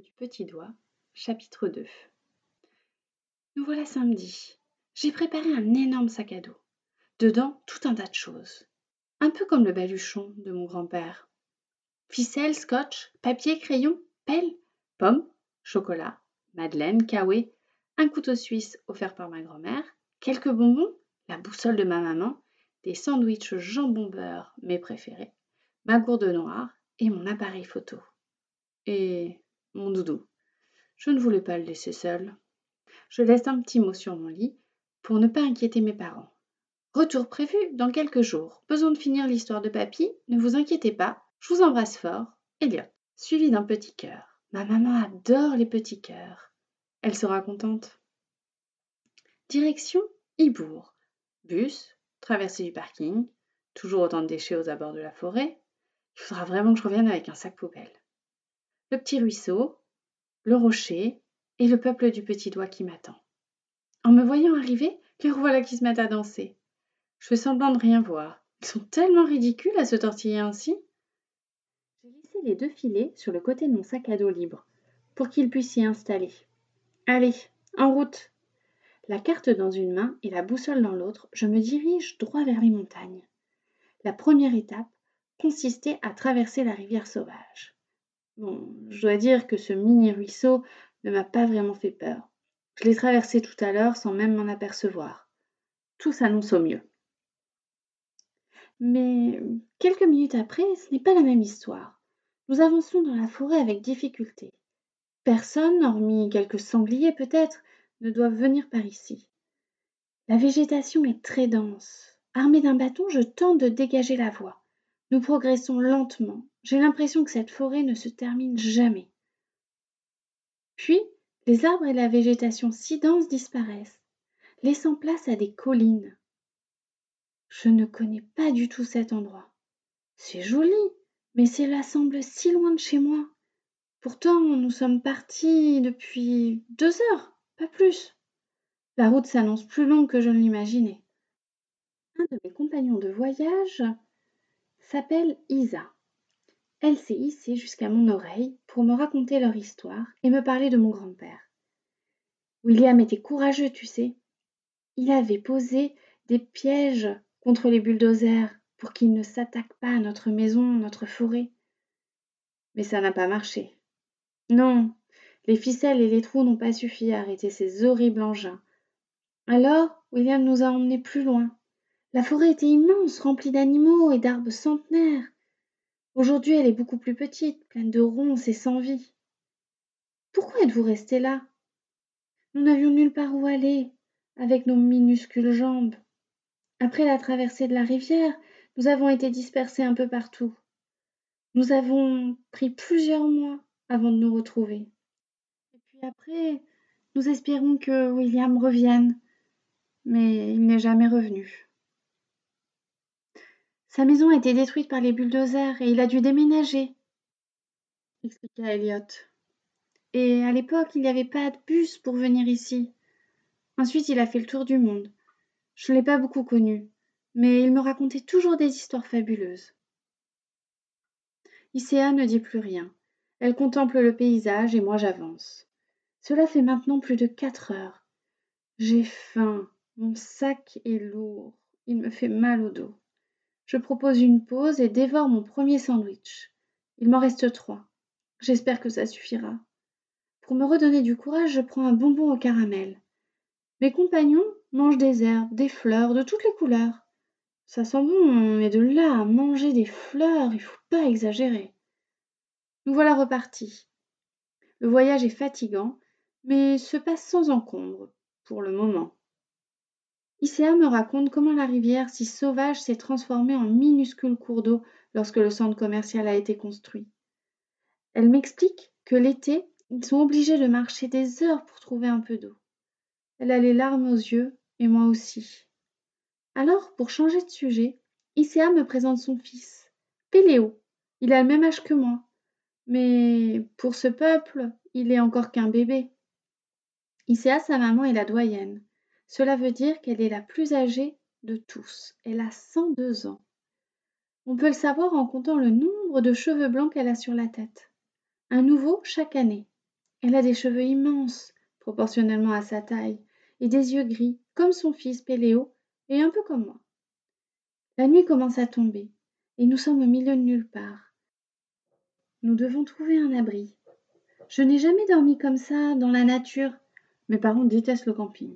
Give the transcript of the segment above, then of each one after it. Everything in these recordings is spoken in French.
du petit doigt, chapitre 2 Nous voilà samedi. J'ai préparé un énorme sac à dos. Dedans, tout un tas de choses. Un peu comme le baluchon de mon grand-père. Ficelle, scotch, papier, crayon, pelle, pommes, chocolat, madeleine, kawaii, un couteau suisse offert par ma grand-mère, quelques bonbons, la boussole de ma maman, des sandwichs jambon beurre, mes préférés, ma gourde noire et mon appareil photo. Et mon doudou. Je ne voulais pas le laisser seul. Je laisse un petit mot sur mon lit pour ne pas inquiéter mes parents. Retour prévu dans quelques jours. Besoin de finir l'histoire de papy? Ne vous inquiétez pas. Je vous embrasse fort. Elliot. Suivi d'un petit cœur. Ma maman adore les petits cœurs. Elle sera contente. Direction Ibourg. Bus, traversée du parking, toujours autant de déchets aux abords de la forêt. Il faudra vraiment que je revienne avec un sac poubelle. Le petit ruisseau, le rocher et le peuple du petit doigt qui m'attend. En me voyant arriver, les revoilà qui se mettent à danser. Je fais semblant de rien voir. Ils sont tellement ridicules à se tortiller ainsi. J'ai laissé les deux filets sur le côté de mon sac à dos libre pour qu'ils puissent s'y installer. Allez, en route La carte dans une main et la boussole dans l'autre, je me dirige droit vers les montagnes. La première étape consistait à traverser la rivière sauvage. Bon, je dois dire que ce mini ruisseau ne m'a pas vraiment fait peur. Je l'ai traversé tout à l'heure sans même m'en apercevoir. Tout s'annonce au mieux. Mais quelques minutes après, ce n'est pas la même histoire. Nous avançons dans la forêt avec difficulté. Personne, hormis quelques sangliers peut-être, ne doivent venir par ici. La végétation est très dense. Armée d'un bâton, je tente de dégager la voie. Nous progressons lentement. J'ai l'impression que cette forêt ne se termine jamais. Puis, les arbres et la végétation si dense disparaissent, laissant place à des collines. Je ne connais pas du tout cet endroit. C'est joli, mais cela semble si loin de chez moi. Pourtant, nous sommes partis depuis deux heures, pas plus. La route s'annonce plus longue que je ne l'imaginais. Un de mes compagnons de voyage s'appelle Isa. Elle s'est hissée jusqu'à mon oreille pour me raconter leur histoire et me parler de mon grand-père. William était courageux, tu sais. Il avait posé des pièges contre les bulldozers pour qu'ils ne s'attaquent pas à notre maison, notre forêt. Mais ça n'a pas marché. Non, les ficelles et les trous n'ont pas suffi à arrêter ces horribles engins. Alors, William nous a emmenés plus loin. La forêt était immense, remplie d'animaux et d'arbres centenaires. Aujourd'hui, elle est beaucoup plus petite, pleine de ronces et sans vie. Pourquoi êtes-vous resté là? Nous n'avions nulle part où aller, avec nos minuscules jambes. Après la traversée de la rivière, nous avons été dispersés un peu partout. Nous avons pris plusieurs mois avant de nous retrouver. Et puis après, nous espérons que William revienne, mais il n'est jamais revenu. Sa maison a été détruite par les bulldozers et il a dû déménager, expliqua Elliot. Et à l'époque, il n'y avait pas de bus pour venir ici. Ensuite, il a fait le tour du monde. Je ne l'ai pas beaucoup connu, mais il me racontait toujours des histoires fabuleuses. Icéa ne dit plus rien. Elle contemple le paysage et moi j'avance. Cela fait maintenant plus de quatre heures. J'ai faim. Mon sac est lourd. Il me fait mal au dos. Je propose une pause et dévore mon premier sandwich. Il m'en reste trois. J'espère que ça suffira. Pour me redonner du courage, je prends un bonbon au caramel. Mes compagnons mangent des herbes, des fleurs, de toutes les couleurs. Ça sent bon, mais de là à manger des fleurs, il faut pas exagérer. Nous voilà repartis. Le voyage est fatigant, mais se passe sans encombre, pour le moment. Icéa me raconte comment la rivière si sauvage s'est transformée en minuscule cours d'eau lorsque le centre commercial a été construit. Elle m'explique que l'été, ils sont obligés de marcher des heures pour trouver un peu d'eau. Elle a les larmes aux yeux, et moi aussi. Alors, pour changer de sujet, Icéa me présente son fils, Péléo. Il a le même âge que moi. Mais pour ce peuple, il est encore qu'un bébé. Icéa, sa maman, est la doyenne. Cela veut dire qu'elle est la plus âgée de tous. Elle a 102 ans. On peut le savoir en comptant le nombre de cheveux blancs qu'elle a sur la tête. Un nouveau chaque année. Elle a des cheveux immenses, proportionnellement à sa taille, et des yeux gris, comme son fils Péléo, et un peu comme moi. La nuit commence à tomber, et nous sommes au milieu de nulle part. Nous devons trouver un abri. Je n'ai jamais dormi comme ça, dans la nature. Mes parents détestent le camping.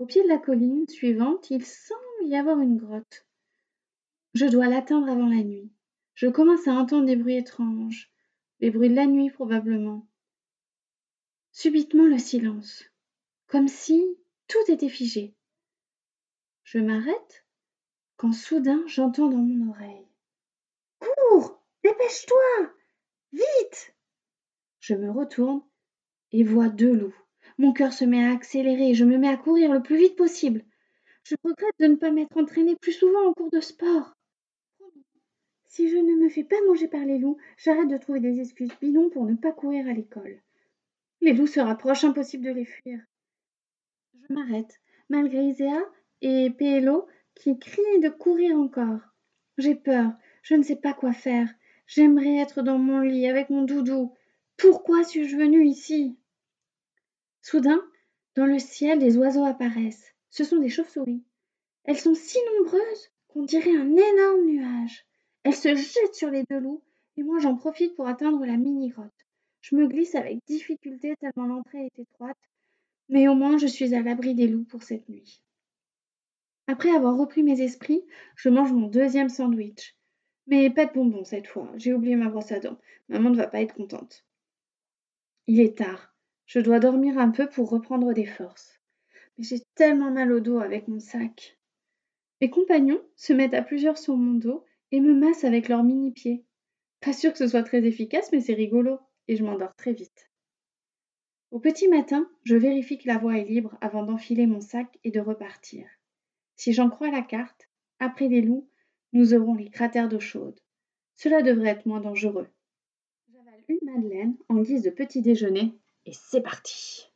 Au pied de la colline suivante, il semble y avoir une grotte. Je dois l'atteindre avant la nuit. Je commence à entendre des bruits étranges, des bruits de la nuit probablement. Subitement le silence, comme si tout était figé. Je m'arrête quand soudain j'entends dans mon oreille. Cours, dépêche-toi, vite. Je me retourne et vois deux loups. Mon cœur se met à accélérer et je me mets à courir le plus vite possible. Je regrette de ne pas m'être entraînée plus souvent en cours de sport. Si je ne me fais pas manger par les loups, j'arrête de trouver des excuses bidons pour ne pas courir à l'école. Les loups se rapprochent, impossible de les fuir. Je m'arrête, malgré Iséa et Pélo qui crient de courir encore. J'ai peur, je ne sais pas quoi faire. J'aimerais être dans mon lit avec mon doudou. Pourquoi suis-je venue ici? Soudain, dans le ciel, des oiseaux apparaissent. Ce sont des chauves-souris. Elles sont si nombreuses qu'on dirait un énorme nuage. Elles se jettent sur les deux loups et moi j'en profite pour atteindre la mini-grotte. Je me glisse avec difficulté tellement l'entrée est étroite, mais au moins je suis à l'abri des loups pour cette nuit. Après avoir repris mes esprits, je mange mon deuxième sandwich. Mais pas de bonbons cette fois, j'ai oublié ma brosse à dents. Maman ne va pas être contente. Il est tard. Je dois dormir un peu pour reprendre des forces. Mais j'ai tellement mal au dos avec mon sac. Mes compagnons se mettent à plusieurs sur mon dos et me massent avec leurs mini-pieds. Pas sûr que ce soit très efficace, mais c'est rigolo, et je m'endors très vite. Au petit matin, je vérifie que la voie est libre avant d'enfiler mon sac et de repartir. Si j'en crois la carte, après les loups, nous aurons les cratères d'eau chaude. Cela devrait être moins dangereux. J'avale une madeleine en guise de petit déjeuner, et c'est parti.